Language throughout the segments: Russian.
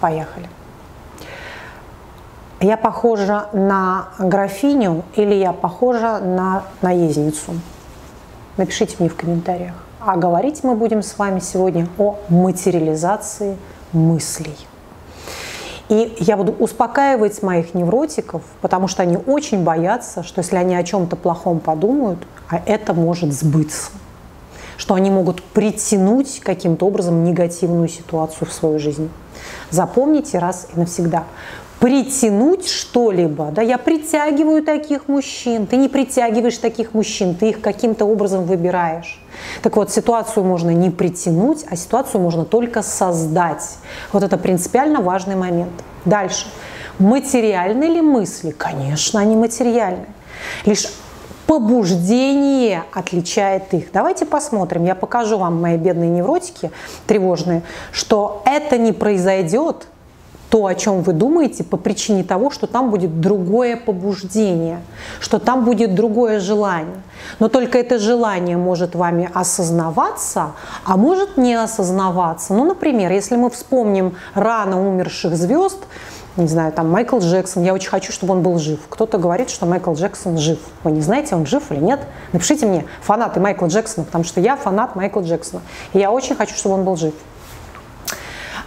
Поехали. Я похожа на графиню или я похожа на наездницу? Напишите мне в комментариях. А говорить мы будем с вами сегодня о материализации мыслей. И я буду успокаивать моих невротиков, потому что они очень боятся, что если они о чем-то плохом подумают, а это может сбыться, что они могут притянуть каким-то образом негативную ситуацию в свою жизнь. Запомните раз и навсегда притянуть что-либо, да, я притягиваю таких мужчин, ты не притягиваешь таких мужчин, ты их каким-то образом выбираешь. Так вот, ситуацию можно не притянуть, а ситуацию можно только создать. Вот это принципиально важный момент. Дальше. Материальны ли мысли? Конечно, они материальны. Лишь побуждение отличает их. Давайте посмотрим, я покажу вам, мои бедные невротики тревожные, что это не произойдет то, о чем вы думаете, по причине того, что там будет другое побуждение, что там будет другое желание. Но только это желание может вами осознаваться, а может не осознаваться. Ну, например, если мы вспомним рано умерших звезд, не знаю, там Майкл Джексон, я очень хочу, чтобы он был жив. Кто-то говорит, что Майкл Джексон жив. Вы не знаете, он жив или нет? Напишите мне, фанаты Майкла Джексона, потому что я фанат Майкла Джексона. И я очень хочу, чтобы он был жив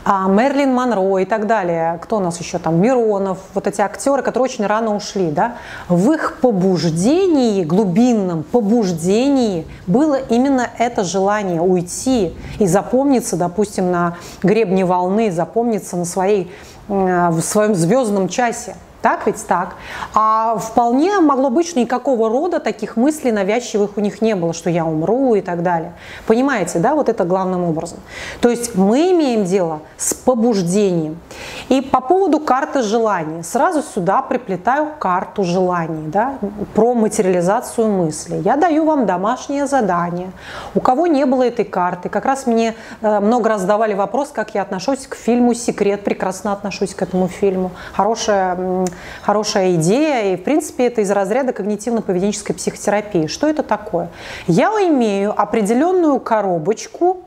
а, Мерлин Монро и так далее, кто у нас еще там, Миронов, вот эти актеры, которые очень рано ушли, да, в их побуждении, глубинном побуждении было именно это желание уйти и запомниться, допустим, на гребне волны, запомниться на своей, в своем звездном часе. Так ведь так. А вполне могло быть, что никакого рода таких мыслей навязчивых у них не было, что я умру и так далее. Понимаете, да, вот это главным образом. То есть мы имеем дело с побуждением. И по поводу карты желаний. Сразу сюда приплетаю карту желаний, да, про материализацию мысли. Я даю вам домашнее задание. У кого не было этой карты, как раз мне э, много раз задавали вопрос, как я отношусь к фильму «Секрет». Прекрасно отношусь к этому фильму. Хорошая хорошая идея, и, в принципе, это из разряда когнитивно-поведенческой психотерапии. Что это такое? Я имею определенную коробочку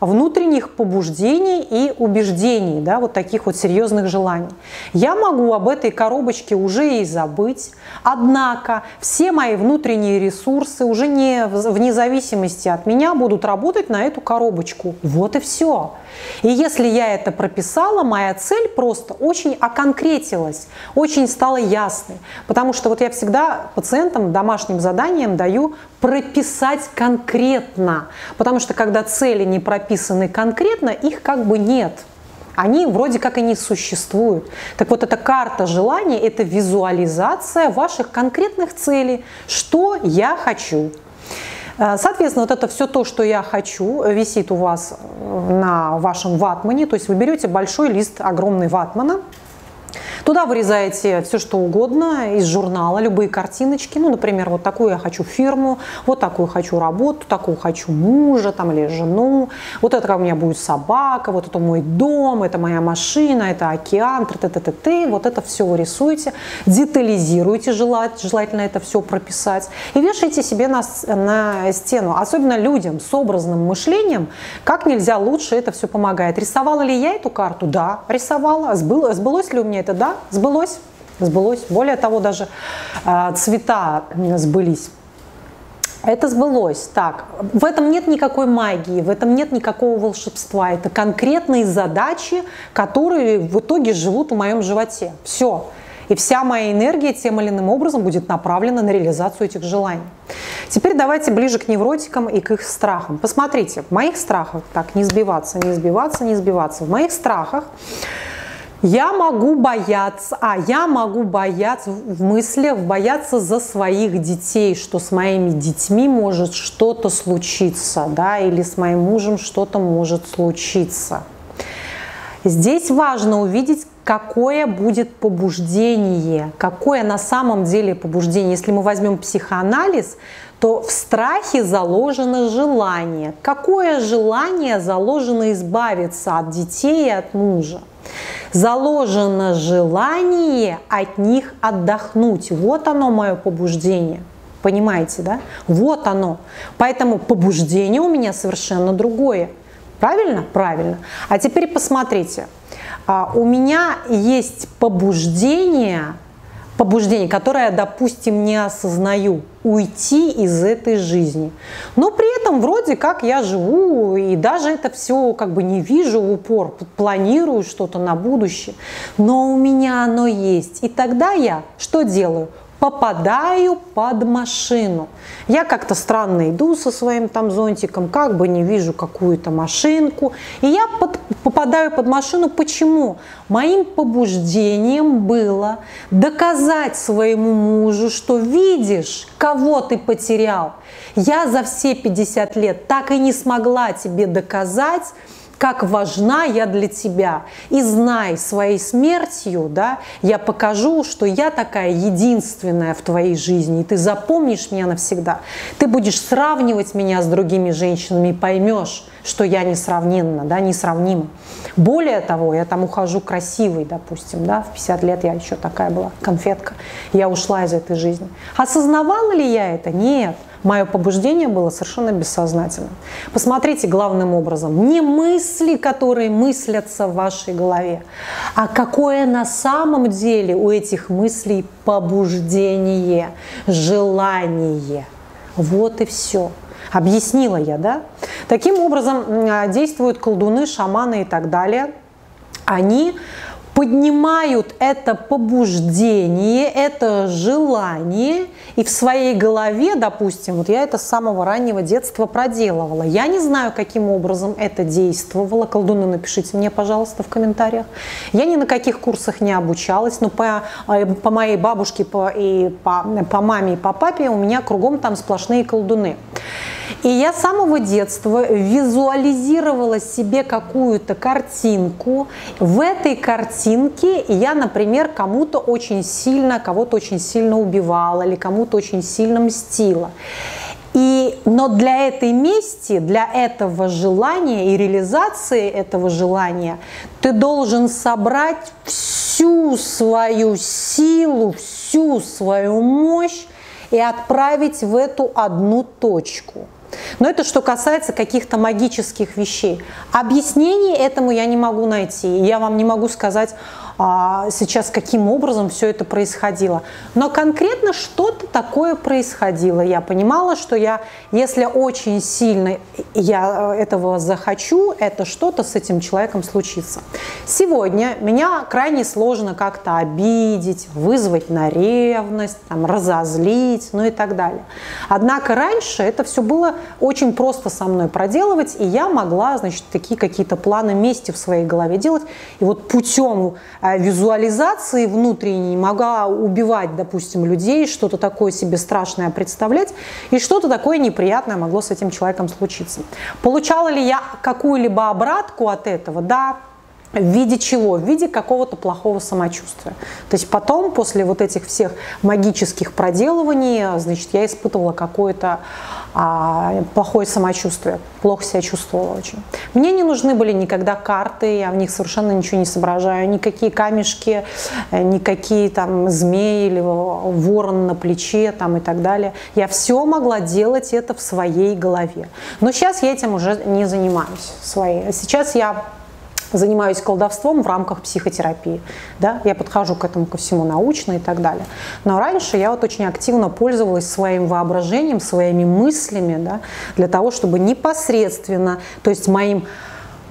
внутренних побуждений и убеждений, да, вот таких вот серьезных желаний. Я могу об этой коробочке уже и забыть, однако все мои внутренние ресурсы уже не вне зависимости от меня будут работать на эту коробочку. Вот и все. И если я это прописала, моя цель просто очень оконкретилась, очень стала ясной. Потому что вот я всегда пациентам домашним заданием даю прописать конкретно. Потому что когда цели не прописаны конкретно, их как бы нет они вроде как и не существуют. Так вот, эта карта желаний – это визуализация ваших конкретных целей. Что я хочу? Э, соответственно, вот это все то, что я хочу, висит у вас на вашем ватмане. То есть вы берете большой лист огромный ватмана, Туда вырезаете все, что угодно из журнала, любые картиночки. Ну, например, вот такую я хочу фирму, вот такую хочу работу, такую хочу мужа там, или жену. Вот это у меня будет собака, вот это мой дом, это моя машина, это океан, т т т т Вот это все вы рисуете, детализируете, желательно это все прописать. И вешаете себе на, на стену. Особенно людям с образным мышлением, как нельзя лучше это все помогает. Рисовала ли я эту карту? Да, рисовала. Сбылось ли у меня это? Да, сбылось, сбылось. Более того, даже э, цвета сбылись. Это сбылось. Так, в этом нет никакой магии, в этом нет никакого волшебства. Это конкретные задачи, которые в итоге живут в моем животе. Все. И вся моя энергия тем или иным образом будет направлена на реализацию этих желаний. Теперь давайте ближе к невротикам и к их страхам. Посмотрите, в моих страхах, так, не сбиваться, не сбиваться, не сбиваться, в моих страхах я могу бояться, а я могу бояться в мыслях, бояться за своих детей, что с моими детьми может что-то случиться, да, или с моим мужем что-то может случиться. Здесь важно увидеть, какое будет побуждение, какое на самом деле побуждение. Если мы возьмем психоанализ, то в страхе заложено желание. Какое желание заложено избавиться от детей и от мужа? заложено желание от них отдохнуть. Вот оно мое побуждение. Понимаете, да? Вот оно. Поэтому побуждение у меня совершенно другое. Правильно? Правильно. А теперь посмотрите. А, у меня есть побуждение, побуждение, которое, допустим, не осознаю, уйти из этой жизни. Но при этом вроде как я живу и даже это все как бы не вижу в упор, планирую что-то на будущее. Но у меня оно есть. И тогда я что делаю? Попадаю под машину. Я как-то странно иду со своим там зонтиком, как бы не вижу какую-то машинку, и я под, попадаю под машину. Почему? Моим побуждением было доказать своему мужу, что видишь, кого ты потерял. Я за все 50 лет так и не смогла тебе доказать, как важна я для тебя. И знай своей смертью, да, я покажу, что я такая единственная в твоей жизни, и ты запомнишь меня навсегда. Ты будешь сравнивать меня с другими женщинами и поймешь, что я несравненна, да, несравнима. Более того, я там ухожу красивой, допустим, да, в 50 лет я еще такая была, конфетка. Я ушла из этой жизни. Осознавала ли я это? Нет. Мое побуждение было совершенно бессознательным. Посмотрите главным образом, не мысли, которые мыслятся в вашей голове, а какое на самом деле у этих мыслей побуждение, желание. Вот и все. Объяснила я, да? Таким образом а, действуют колдуны, шаманы и так далее. Они поднимают это побуждение, это желание, и в своей голове, допустим, вот я это с самого раннего детства проделывала. Я не знаю, каким образом это действовало. Колдуны, напишите мне, пожалуйста, в комментариях. Я ни на каких курсах не обучалась, но по, э, по моей бабушке по, и по, по маме и по папе у меня кругом там сплошные колдуны. И я с самого детства визуализировала себе какую-то картинку. В этой картинке я, например, кому-то очень сильно, кого-то очень сильно убивала или кому-то очень сильно мстила. И, но для этой мести, для этого желания и реализации этого желания ты должен собрать всю свою силу, всю свою мощь и отправить в эту одну точку – но это что касается каких-то магических вещей. Объяснений этому я не могу найти. Я вам не могу сказать, сейчас, каким образом все это происходило. Но конкретно что-то такое происходило. Я понимала, что я, если очень сильно я э, этого захочу, это что-то с этим человеком случится. Сегодня меня крайне сложно как-то обидеть, вызвать на ревность, там, разозлить, ну и так далее. Однако раньше это все было очень просто со мной проделывать, и я могла, значит, такие какие-то планы мести в своей голове делать. И вот путем а, визуализации внутренней могла убивать, допустим, людей, что-то такое себе страшное представлять, и что-то такое неприятное могло с этим человеком случиться. Получала ли я какую-либо обратку от этого? Да, в виде чего? В виде какого-то плохого самочувствия. То есть потом, после вот этих всех магических проделываний, значит, я испытывала какое-то а, плохое самочувствие, плохо себя чувствовала очень. Мне не нужны были никогда карты, я в них совершенно ничего не соображаю, никакие камешки, э, никакие там змеи или ворон на плече там и так далее. Я все могла делать это в своей голове. Но сейчас я этим уже не занимаюсь. Своей. Сейчас я занимаюсь колдовством в рамках психотерапии. Да? Я подхожу к этому ко всему научно и так далее. Но раньше я вот очень активно пользовалась своим воображением, своими мыслями да, для того, чтобы непосредственно, то есть моим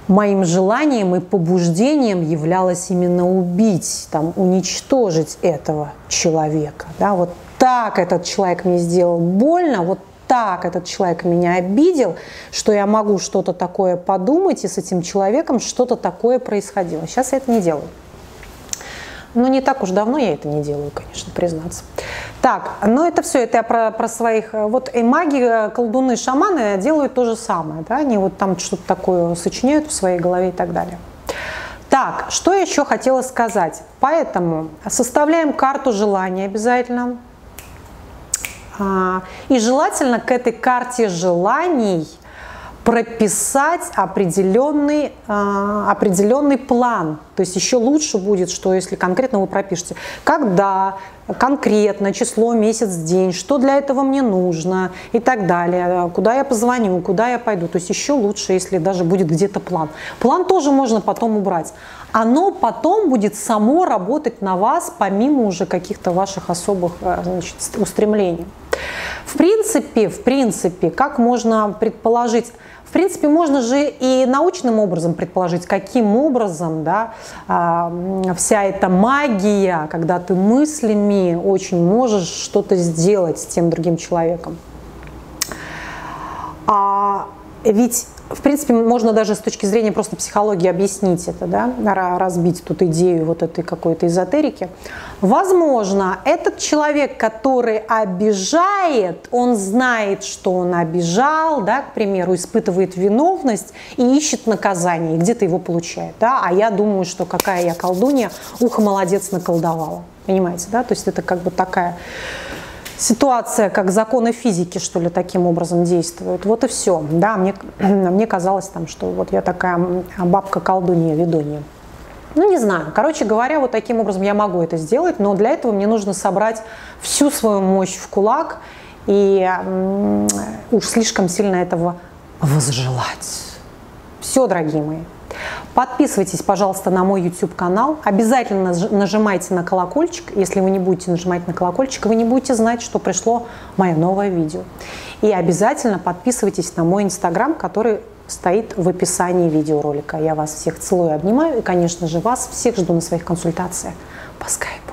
моим желанием и побуждением являлось именно убить, там, уничтожить этого человека. Да? Вот так этот человек мне сделал больно, вот так этот человек меня обидел, что я могу что-то такое подумать, и с этим человеком что-то такое происходило. Сейчас я это не делаю. Но не так уж давно я это не делаю, конечно, признаться. Так, но это все, это я про, про своих... Вот и маги, колдуны, шаманы делают то же самое, да, они вот там что-то такое сочиняют в своей голове и так далее. Так, что еще хотела сказать? Поэтому составляем карту желаний обязательно. А, и желательно к этой карте желаний прописать определенный, э, определенный план. То есть еще лучше будет, что если конкретно вы пропишете, когда, конкретно, число, месяц, день, что для этого мне нужно и так далее, куда я позвоню, куда я пойду. То есть еще лучше, если даже будет где-то план. План тоже можно потом убрать. Оно потом будет само работать на вас, помимо уже каких-то ваших особых э, значит, устремлений. В принципе, в принципе, как можно предположить, в принципе, можно же и научным образом предположить, каким образом да, а, вся эта магия, когда ты мыслями очень можешь что-то сделать с тем другим человеком. А ведь в принципе, можно даже с точки зрения просто психологии объяснить это, да, разбить тут идею вот этой какой-то эзотерики. Возможно, этот человек, который обижает, он знает, что он обижал, да, к примеру, испытывает виновность и ищет наказание, и где-то его получает, да, а я думаю, что какая я колдунья, ухо молодец наколдовала, понимаете, да, то есть это как бы такая ситуация, как законы физики, что ли, таким образом действуют. Вот и все. Да, мне, мне казалось, там, что вот я такая бабка-колдунья, ведунья. Ну, не знаю. Короче говоря, вот таким образом я могу это сделать, но для этого мне нужно собрать всю свою мощь в кулак и уж слишком сильно этого возжелать. Все, дорогие мои. Подписывайтесь, пожалуйста, на мой YouTube канал. Обязательно нажимайте на колокольчик. Если вы не будете нажимать на колокольчик, вы не будете знать, что пришло мое новое видео. И обязательно подписывайтесь на мой Instagram, который стоит в описании видеоролика. Я вас всех целую, обнимаю и, конечно же, вас всех жду на своих консультациях по скайпу.